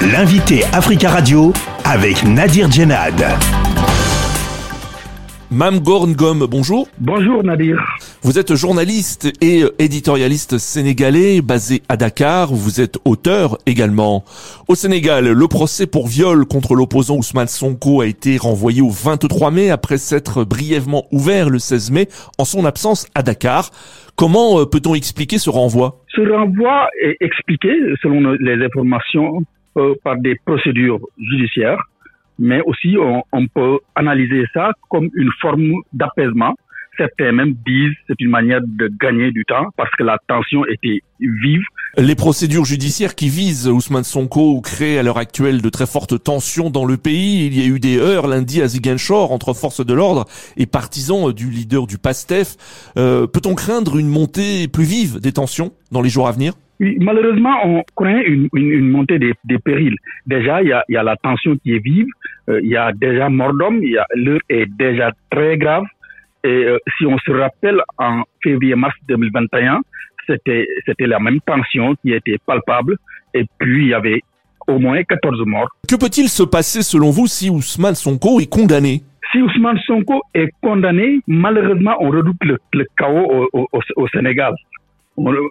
L'invité Africa Radio avec Nadir Djenad. Mam Gorngom, bonjour. Bonjour Nadir. Vous êtes journaliste et éditorialiste sénégalais basé à Dakar. Vous êtes auteur également. Au Sénégal, le procès pour viol contre l'opposant Ousmane Sonko a été renvoyé au 23 mai après s'être brièvement ouvert le 16 mai en son absence à Dakar. Comment euh, peut-on expliquer ce renvoi? Ce renvoi est expliqué, selon les informations, euh, par des procédures judiciaires mais aussi on, peut analyser ça comme une forme d'apaisement. Certains même disent c'est une manière de gagner du temps parce que la tension était vive. Les procédures judiciaires qui visent Ousmane Sonko créent à l'heure actuelle de très fortes tensions dans le pays. Il y a eu des heurts lundi à Ziguinchor entre forces de l'ordre et partisans du leader du PASTEF. Euh, Peut-on craindre une montée plus vive des tensions dans les jours à venir? Malheureusement, on craint une, une, une montée des, des, périls. Déjà, il y a, y a, la tension qui est vive, euh, il y a déjà mort d'homme, l'heure est déjà très grave. Et euh, si on se rappelle, en février-mars 2021, c'était c'était la même tension qui était palpable. Et puis, il y avait au moins 14 morts. Que peut-il se passer, selon vous, si Ousmane Sonko est condamné? Si Ousmane Sonko est condamné, malheureusement, on redoute le, le chaos au, au, au Sénégal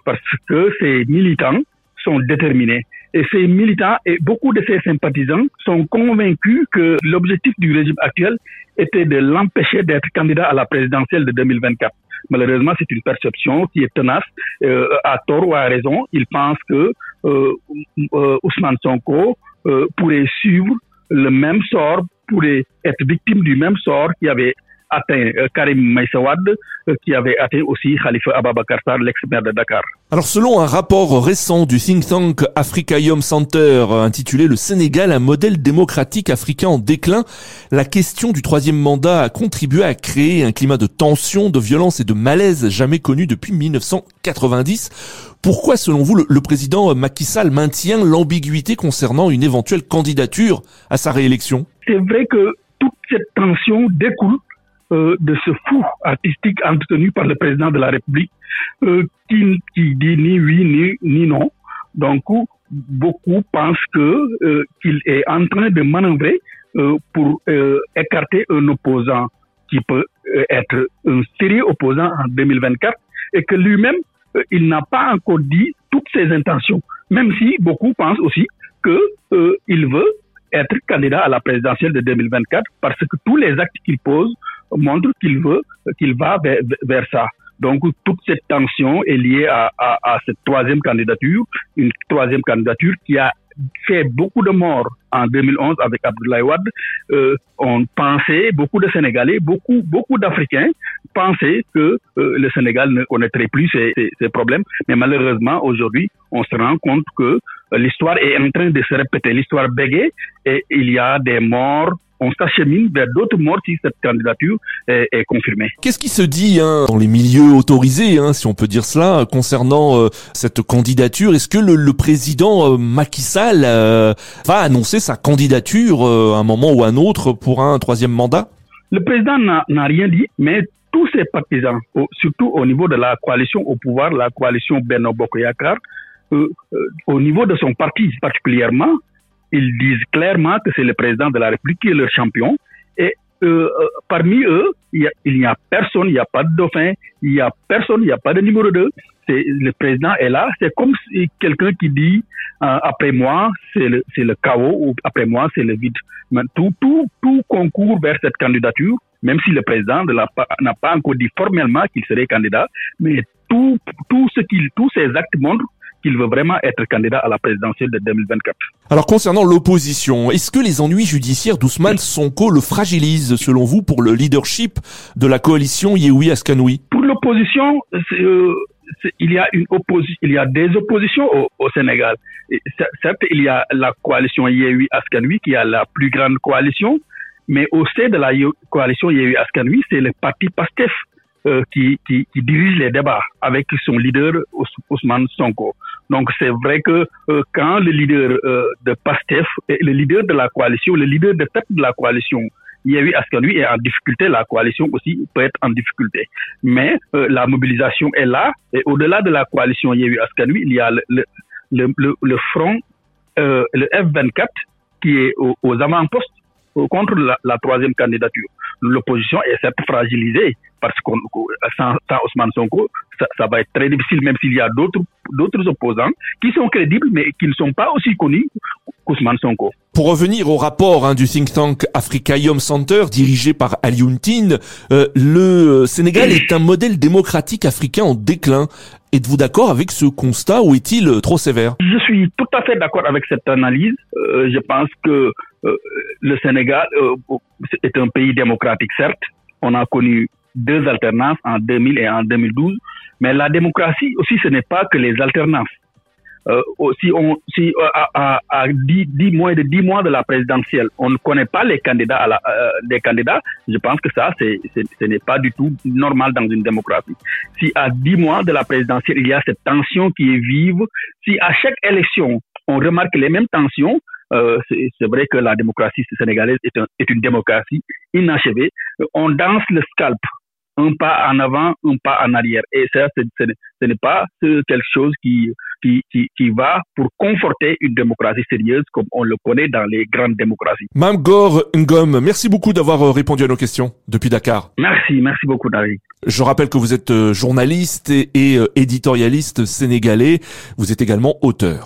parce que ces militants sont déterminés. Et ces militants et beaucoup de ces sympathisants sont convaincus que l'objectif du régime actuel était de l'empêcher d'être candidat à la présidentielle de 2024. Malheureusement, c'est une perception qui est tenace, euh, à tort ou à raison. Ils pensent que euh, euh, Ousmane Sonko euh, pourrait suivre le même sort, pourrait être victime du même sort qui avait atteint euh, Karim euh, qui avait atteint aussi Khalifa Ababakar l'ex-maire de Dakar. Alors selon un rapport récent du think tank Africaïum Center euh, intitulé Le Sénégal, un modèle démocratique africain en déclin, la question du troisième mandat a contribué à créer un climat de tension, de violence et de malaise jamais connu depuis 1990. Pourquoi selon vous le, le président Macky Sall maintient l'ambiguïté concernant une éventuelle candidature à sa réélection? C'est vrai que toute cette tension découle euh, de ce fou artistique entretenu par le président de la République euh, qui, qui, dit ni oui ni, ni non. Donc, beaucoup pensent que euh, qu'il est en train de manœuvrer pour écarter un opposant qui peut être un sérieux opposant en 2024 et que lui-même, il n'a pas encore dit toutes ses intentions, même si beaucoup pensent aussi que il veut être candidat à la présidentielle de 2024 parce que tous les actes qu'il pose montre qu'il veut, qu'il va vers, vers, ça. Donc toute cette tension est liée à, à, à, cette troisième candidature, une troisième candidature qui a fait beaucoup de morts en 2011 avec Abdoulaye Wade. Euh, on pensait, beaucoup de Sénégalais, beaucoup, beaucoup d'Africains pensaient que euh, le Sénégal ne connaîtrait plus ces, ces, ces problèmes. Mais malheureusement, aujourd'hui, on se rend compte que l'histoire est en train de se répéter. L'histoire bégaye et il y a des morts on s'achemine vers d'autres morts si cette candidature est, est confirmée. Qu'est-ce qui se dit hein, dans les milieux autorisés, hein, si on peut dire cela, concernant euh, cette candidature? Est-ce que le, le président euh, Macky Sall euh, va annoncer sa candidature euh, à un moment ou à un autre pour un troisième mandat? Le président n'a rien dit, mais tous ses partisans, au, surtout au niveau de la coalition au pouvoir, la coalition Benno Bokoyakar, euh, au niveau de son parti particulièrement, ils disent clairement que c'est le président de la République qui est leur champion. Et euh, parmi eux, il n'y a, a, personne, il n'y a pas de dauphin, il n'y a personne, il n'y a pas de numéro 2. C'est, le président est là. C'est comme si quelqu'un qui dit euh, après moi, c'est le, le chaos ou après moi, c'est le vide. Mais tout, tout, tout concourt vers cette candidature, même si le président n'a pas encore dit formellement qu'il serait candidat, mais tout, tout ce qu'il, tous ces actes montrent qu'il veut vraiment être candidat à la présidentielle de 2024. Alors concernant l'opposition, est-ce que les ennuis judiciaires d'Ousmane Sonko le fragilisent selon vous pour le leadership de la coalition Yehoui Askanoui Pour l'opposition, euh, il y a une il y a des oppositions au, au Sénégal. Et certes, il y a la coalition Yehoui Askanoui qui a la plus grande coalition, mais au sein de la coalition Yehoui Askanoui, c'est le parti PASTEF euh, qui, qui, qui, dirige les débats avec son leader Ousmane Sonko. Donc c'est vrai que euh, quand le leader euh, de PASTEF, le leader de la coalition, le leader de tête de la coalition, Yehui Askanui est en difficulté, la coalition aussi peut être en difficulté. Mais euh, la mobilisation est là et au-delà de la coalition Yehui Askanui, il y a le, le, le, le front euh, le F24 qui est aux, avant-postes contre la, troisième candidature. L'opposition est certes fragilisée parce que sans, sans Ousmane Sonko, ça, ça, va être très difficile, même s'il y a d'autres d'autres opposants qui sont crédibles, mais qui ne sont pas aussi connus qu'Ousmane Sonko. Pour revenir au rapport hein, du think tank Africaïum Center, dirigé par Alioune Tine, euh, le Sénégal est un modèle démocratique africain en déclin. Êtes-vous d'accord avec ce constat ou est-il euh, trop sévère? Je suis tout à fait d'accord avec cette analyse. Euh, je pense que euh, le Sénégal euh, est un pays démocratique, certes. On a connu deux alternances en 2000 et en 2012, mais la démocratie aussi, ce n'est pas que les alternances. Euh, si on, si euh, à, à, 10, mois de 10 mois de la présidentielle, on ne connaît pas les candidats euh, candidats, je pense que ça, c'est, ce n'est pas du tout normal dans une démocratie. Si à 10 mois de la présidentielle, il y a cette tension qui est vive, si à chaque élection, on remarque les mêmes tensions, euh, c'est vrai que la démocratie sénégalaise est, un, est, une démocratie inachevée. On danse le scalp un pas en avant, un pas en arrière. Et ça, ce n'est pas quelque chose qui, qui, qui, qui, va pour conforter une démocratie sérieuse comme on le connaît dans les grandes démocraties. Mamgor Ngom, merci beaucoup d'avoir euh, répondu à nos questions depuis Dakar. Merci, merci beaucoup David. Je rappelle que vous êtes euh, journaliste et, et éditorialiste sénégalais. Vous êtes également auteur.